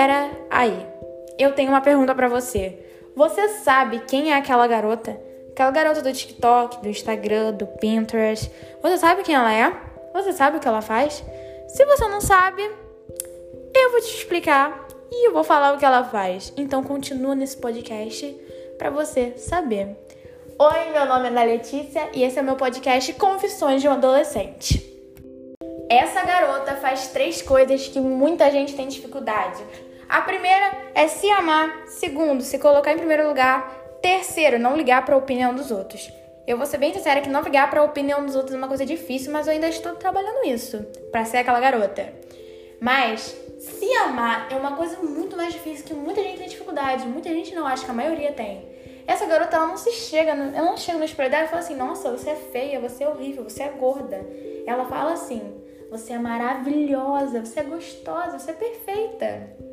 Pera aí. Eu tenho uma pergunta para você. Você sabe quem é aquela garota? Aquela garota do TikTok, do Instagram, do Pinterest. Você sabe quem ela é? Você sabe o que ela faz? Se você não sabe, eu vou te explicar e eu vou falar o que ela faz. Então continua nesse podcast para você saber. Oi, meu nome é Ana Letícia e esse é meu podcast Confissões de um Adolescente. Essa garota faz três coisas que muita gente tem dificuldade. A primeira é se amar, segundo, se colocar em primeiro lugar, terceiro, não ligar para a opinião dos outros. Eu vou ser bem sincera que não ligar para a opinião dos outros é uma coisa difícil, mas eu ainda estou trabalhando isso para ser aquela garota. Mas se amar é uma coisa muito mais difícil que muita gente tem dificuldade. Muita gente não acha que a maioria tem. Essa garota ela não se chega, ela não chega no espelho dela e fala assim: "Nossa, você é feia, você é horrível, você é gorda". Ela fala assim: "Você é maravilhosa, você é gostosa, você é perfeita".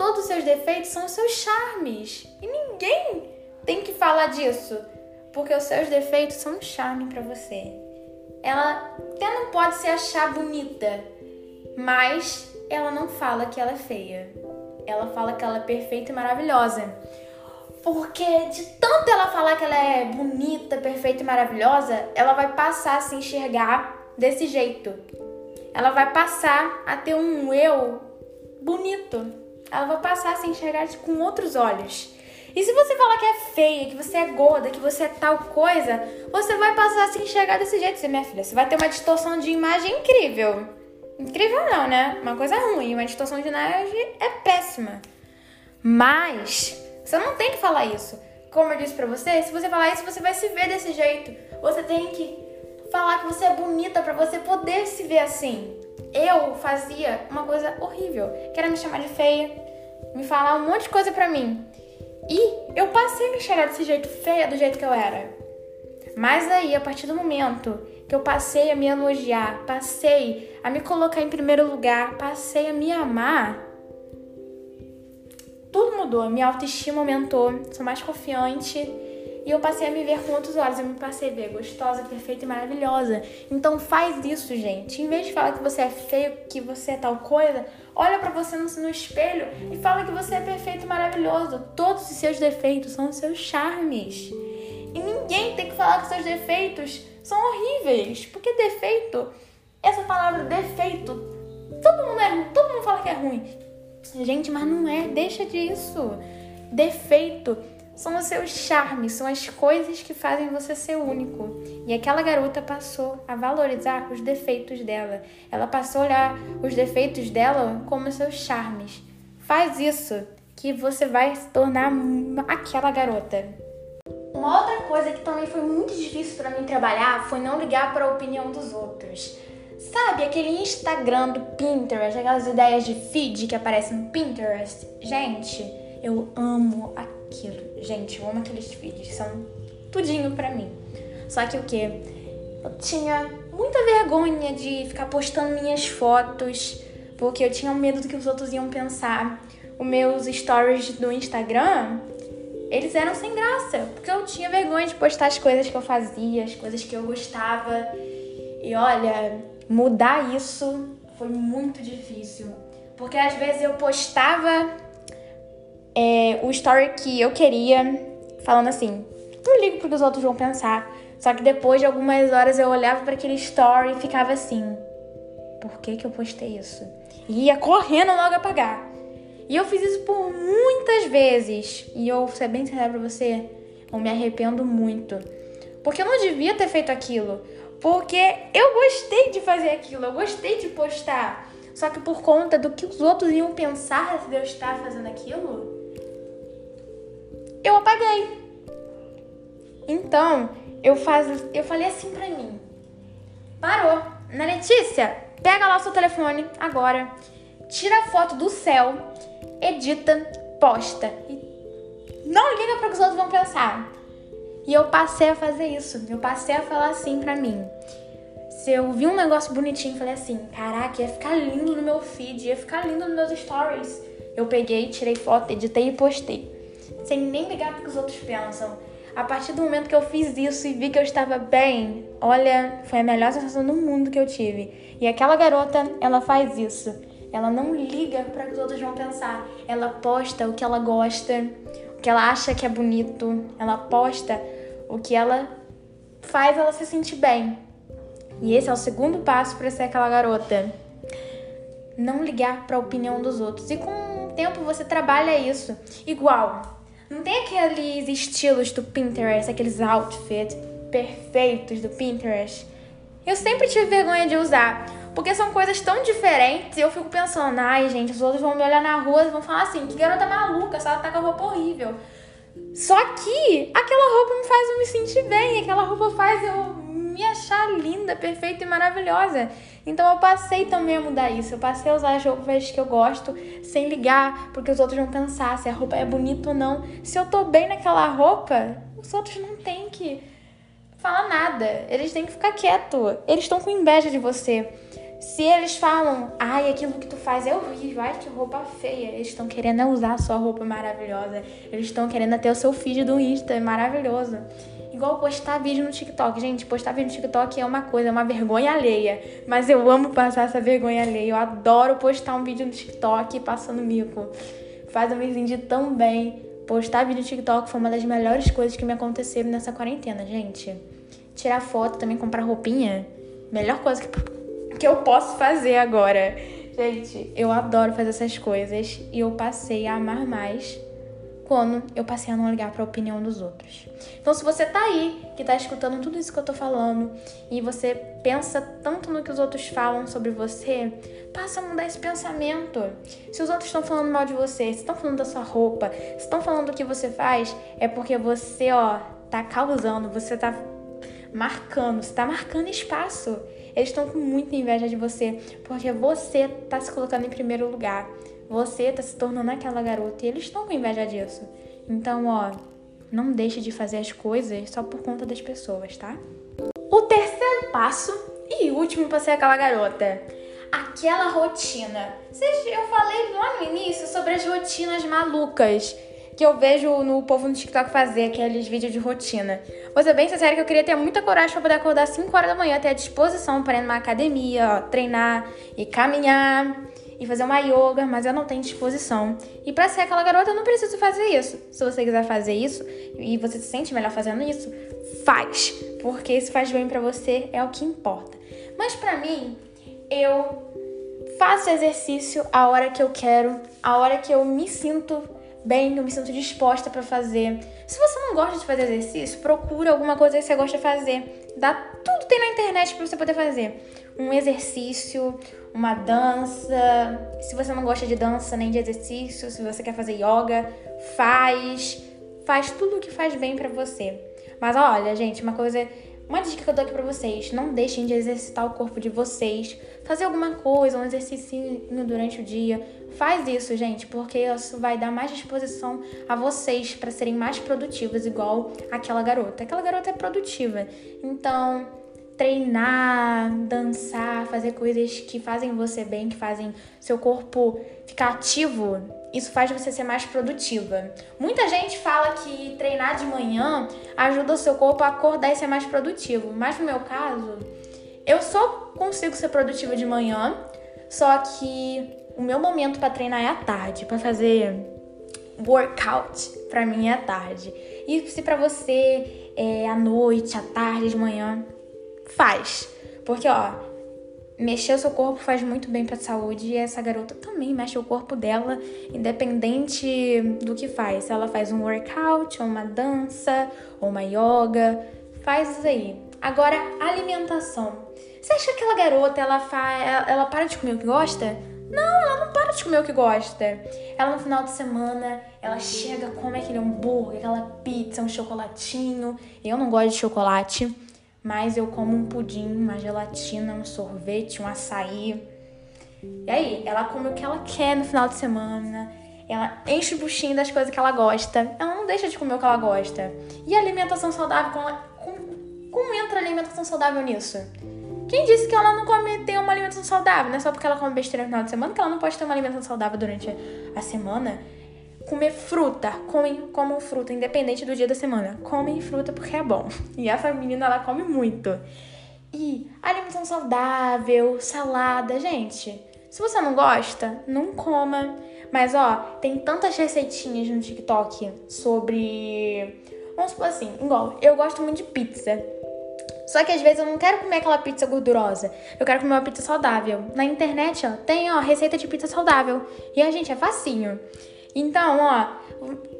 Todos os seus defeitos são os seus charmes. E ninguém tem que falar disso, porque os seus defeitos são um charme para você. Ela até não pode se achar bonita, mas ela não fala que ela é feia. Ela fala que ela é perfeita e maravilhosa. Porque de tanto ela falar que ela é bonita, perfeita e maravilhosa, ela vai passar a se enxergar desse jeito. Ela vai passar a ter um eu bonito. Ela vai passar a se enxergar com outros olhos. E se você falar que é feia, que você é gorda, que você é tal coisa, você vai passar a se enxergar desse jeito, você, minha filha. Você vai ter uma distorção de imagem incrível. Incrível não, né? Uma coisa ruim. Uma distorção de imagem é péssima. Mas você não tem que falar isso. Como eu disse pra você, se você falar isso, você vai se ver desse jeito. Você tem que falar que você é bonita para você poder se ver assim. Eu fazia uma coisa horrível, que era me chamar de feia, me falar um monte de coisa pra mim. E eu passei a enxergar desse jeito feia, do jeito que eu era. Mas aí, a partir do momento que eu passei a me elogiar, passei a me colocar em primeiro lugar, passei a me amar, tudo mudou. Minha autoestima aumentou, sou mais confiante e eu passei a me ver com outros olhos. Eu me passei a ver gostosa, perfeita e maravilhosa. Então faz isso, gente. Em vez de falar que você é feio, que você é tal coisa, olha para você no, espelho e fala que você é perfeito e maravilhoso. Todos os seus defeitos são os seus charmes. E ninguém tem que falar que seus defeitos são horríveis. Porque defeito, essa palavra defeito, todo mundo, é, todo mundo fala que é ruim. Gente, mas não é. Deixa disso. Defeito são os seus charmes, são as coisas que fazem você ser único. E aquela garota passou a valorizar os defeitos dela. Ela passou a olhar os defeitos dela como seus charmes. Faz isso que você vai se tornar aquela garota. Uma outra coisa que também foi muito difícil para mim trabalhar foi não ligar para a opinião dos outros. Sabe aquele Instagram do Pinterest, aquelas ideias de feed que aparecem no Pinterest? Gente, eu amo aquilo. Gente, eu amo aqueles vídeos, são tudinho pra mim. Só que o que? Eu tinha muita vergonha de ficar postando minhas fotos, porque eu tinha medo do que os outros iam pensar. Os meus stories do Instagram, eles eram sem graça, porque eu tinha vergonha de postar as coisas que eu fazia, as coisas que eu gostava. E olha, mudar isso foi muito difícil. Porque às vezes eu postava é, o story que eu queria, falando assim: não ligo porque os outros vão pensar. Só que depois de algumas horas eu olhava para aquele story e ficava assim: por que, que eu postei isso? E ia correndo logo apagar. E eu fiz isso por muitas vezes. E eu, ser bem sincera pra você, eu me arrependo muito. Porque eu não devia ter feito aquilo. Porque eu gostei de fazer aquilo, eu gostei de postar. Só que por conta do que os outros iam pensar se eu estar fazendo aquilo, eu apaguei. Então, eu, faz, eu falei assim pra mim: parou. Na Letícia, pega lá o seu telefone agora, tira a foto do céu, edita, posta. E não liga para o que os outros vão pensar. E eu passei a fazer isso. Eu passei a falar assim pra mim. Se eu vi um negócio bonitinho, falei assim: caraca, ia ficar lindo no meu feed, ia ficar lindo nos meus stories. Eu peguei, tirei foto, editei e postei sem nem ligar para que os outros pensam. A partir do momento que eu fiz isso e vi que eu estava bem, olha, foi a melhor sensação do mundo que eu tive. E aquela garota, ela faz isso. Ela não liga para que os outros vão pensar. Ela posta o que ela gosta, o que ela acha que é bonito. Ela posta o que ela faz ela se sentir bem. E esse é o segundo passo para ser aquela garota. Não ligar para a opinião dos outros. E com o tempo você trabalha isso. Igual. Não tem aqueles estilos do Pinterest, aqueles outfits perfeitos do Pinterest. Eu sempre tive vergonha de usar. Porque são coisas tão diferentes e eu fico pensando, ai gente, os outros vão me olhar na rua e vão falar assim, que garota maluca, só ela tá com a roupa horrível. Só que aquela roupa me faz eu me sentir bem, aquela roupa faz eu me achar linda, perfeita e maravilhosa. Então eu passei também a mudar isso. Eu passei a usar as roupas que eu gosto sem ligar, porque os outros vão pensar se a roupa é bonita ou não. Se eu tô bem naquela roupa, os outros não têm que falar nada. Eles têm que ficar quieto. Eles estão com inveja de você. Se eles falam, ai, aquilo que tu faz é horrível, ai, que roupa feia, eles estão querendo usar a sua roupa maravilhosa, eles estão querendo ter o seu feed do Insta maravilhoso. Igual postar vídeo no TikTok. Gente, postar vídeo no TikTok é uma coisa, é uma vergonha alheia. Mas eu amo passar essa vergonha alheia. Eu adoro postar um vídeo no TikTok passando mico. Faz eu me sentir tão bem. Postar vídeo no TikTok foi uma das melhores coisas que me aconteceram nessa quarentena, gente. Tirar foto, também comprar roupinha. Melhor coisa que que eu posso fazer agora. Gente, eu adoro fazer essas coisas e eu passei a amar mais quando eu passei a não ligar para a opinião dos outros. Então, se você tá aí, que tá escutando tudo isso que eu tô falando e você pensa tanto no que os outros falam sobre você, passa a mudar esse pensamento. Se os outros estão falando mal de você, se estão falando da sua roupa, se estão falando do que você faz, é porque você, ó, tá causando, você tá marcando, você tá marcando espaço. Eles estão com muita inveja de você, porque você tá se colocando em primeiro lugar. Você tá se tornando aquela garota e eles estão com inveja disso. Então, ó, não deixe de fazer as coisas só por conta das pessoas, tá? O terceiro passo e último para ser aquela garota. Aquela rotina. Eu falei lá no início sobre as rotinas malucas que eu vejo no povo no TikTok fazer, aqueles vídeos de rotina. Vou ser bem sincera que eu queria ter muita coragem para poder acordar 5 horas da manhã, ter a disposição para ir numa academia, ó, treinar e caminhar e fazer uma yoga, mas eu não tenho disposição. E para ser aquela garota, eu não preciso fazer isso. Se você quiser fazer isso e você se sente melhor fazendo isso, faz, porque se faz bem para você é o que importa. Mas para mim, eu faço exercício a hora que eu quero, a hora que eu me sinto bem, eu me sinto disposta para fazer. Se você não gosta de fazer exercício, procura alguma coisa que você gosta de fazer. Dá tudo tem na internet para você poder fazer. Um exercício, uma dança. Se você não gosta de dança nem de exercício, se você quer fazer yoga, faz. Faz tudo o que faz bem para você. Mas olha, gente, uma coisa uma dica que eu dou aqui pra vocês: não deixem de exercitar o corpo de vocês. Fazer alguma coisa, um exercício durante o dia. Faz isso, gente, porque isso vai dar mais disposição a vocês para serem mais produtivas, igual aquela garota. Aquela garota é produtiva. Então, treinar, dançar, fazer coisas que fazem você bem, que fazem seu corpo ficar ativo isso faz você ser mais produtiva. Muita gente fala que treinar de manhã ajuda o seu corpo a acordar e ser mais produtivo, mas no meu caso, eu só consigo ser produtiva de manhã, só que o meu momento para treinar é à tarde, para fazer workout, para mim é à tarde. E se para você é à noite, à tarde, de manhã, faz. Porque ó, mexer o seu corpo faz muito bem para a saúde e essa garota também mexe o corpo dela, independente do que faz. Se ela faz um workout, ou uma dança, ou uma yoga, faz isso aí. Agora, alimentação. Você acha que aquela garota ela faz, ela para de comer o que gosta? Não, ela não para de comer o que gosta. Ela no final de semana, ela chega, come aquele hambúrguer, aquela pizza, um chocolatinho. Eu não gosto de chocolate mas eu como um pudim, uma gelatina, um sorvete, um açaí. E aí, ela come o que ela quer no final de semana. Ela enche o buchinho das coisas que ela gosta. Ela não deixa de comer o que ela gosta. E a alimentação saudável, como, como entra a alimentação saudável nisso? Quem disse que ela não come, tem uma alimentação saudável? Não é só porque ela come besteira no final de semana que ela não pode ter uma alimentação saudável durante a semana comer fruta, comem, comam fruta, independente do dia da semana. Comem fruta porque é bom. E essa menina, ela come muito. E alimentação saudável, salada, gente. Se você não gosta, não coma. Mas ó, tem tantas receitinhas no TikTok sobre. Vamos supor assim, igual, eu gosto muito de pizza. Só que às vezes eu não quero comer aquela pizza gordurosa. Eu quero comer uma pizza saudável. Na internet, ó, tem, ó, receita de pizza saudável. E a gente é facinho. Então, ó,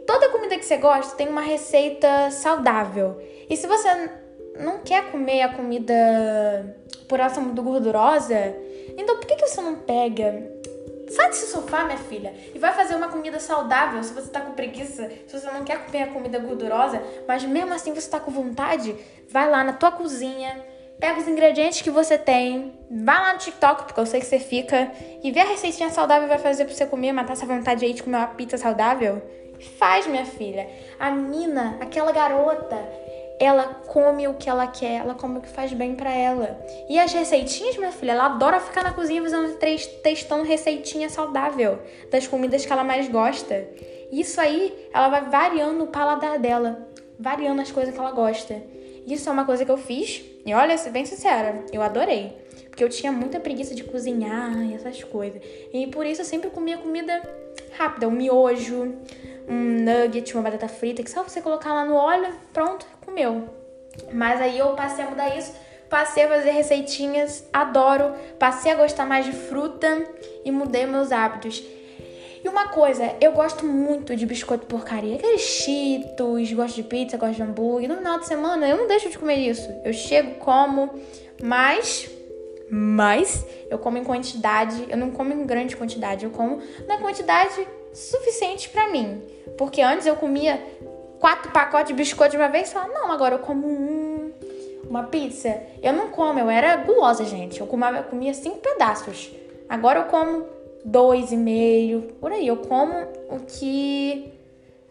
toda comida que você gosta tem uma receita saudável. E se você não quer comer a comida por essa muito gordurosa, então por que, que você não pega Sai desse sofá, minha filha, e vai fazer uma comida saudável se você tá com preguiça, se você não quer comer a comida gordurosa, mas mesmo assim você tá com vontade, vai lá na tua cozinha, pega os ingredientes que você tem, vai lá no TikTok, porque eu sei que você fica, e vê a receitinha saudável vai fazer pra você comer, matar essa vontade aí de comer uma pizza saudável. Faz, minha filha. A mina, aquela garota, ela come o que ela quer, ela come o que faz bem para ela. E as receitinhas, minha filha, ela adora ficar na cozinha fazendo, testando receitinha saudável das comidas que ela mais gosta. Isso aí, ela vai variando o paladar dela, variando as coisas que ela gosta. Isso é uma coisa que eu fiz, e olha, bem sincera, eu adorei. Porque eu tinha muita preguiça de cozinhar e essas coisas. E por isso eu sempre comia comida rápida, um miojo, um nugget, uma batata frita, que só você colocar lá no óleo, pronto, comeu. Mas aí eu passei a mudar isso, passei a fazer receitinhas, adoro, passei a gostar mais de fruta e mudei meus hábitos. E uma coisa, eu gosto muito de biscoito porcaria, aqueles cheetos, gosto de pizza, gosto de hambúrguer. No final de semana eu não deixo de comer isso. Eu chego, como, mas mas eu como em quantidade, eu não como em grande quantidade, eu como na quantidade suficiente para mim. Porque antes eu comia quatro pacotes de biscoito de uma vez falava, não, agora eu como um, uma pizza. Eu não como, eu era gulosa, gente. Eu comia, eu comia cinco pedaços. Agora eu como dois e meio, por aí. Eu como o que.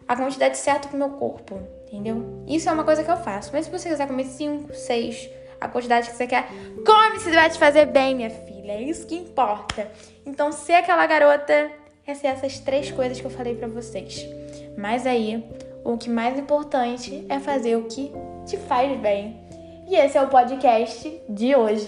a quantidade certa pro meu corpo, entendeu? Isso é uma coisa que eu faço. Mas se você quiser comer cinco, seis, a quantidade que você quer, come se vai te fazer bem, minha filha. É isso que importa. Então, ser aquela garota é ser essas três coisas que eu falei para vocês. Mas aí, o que mais importante é fazer o que te faz bem. E esse é o podcast de hoje.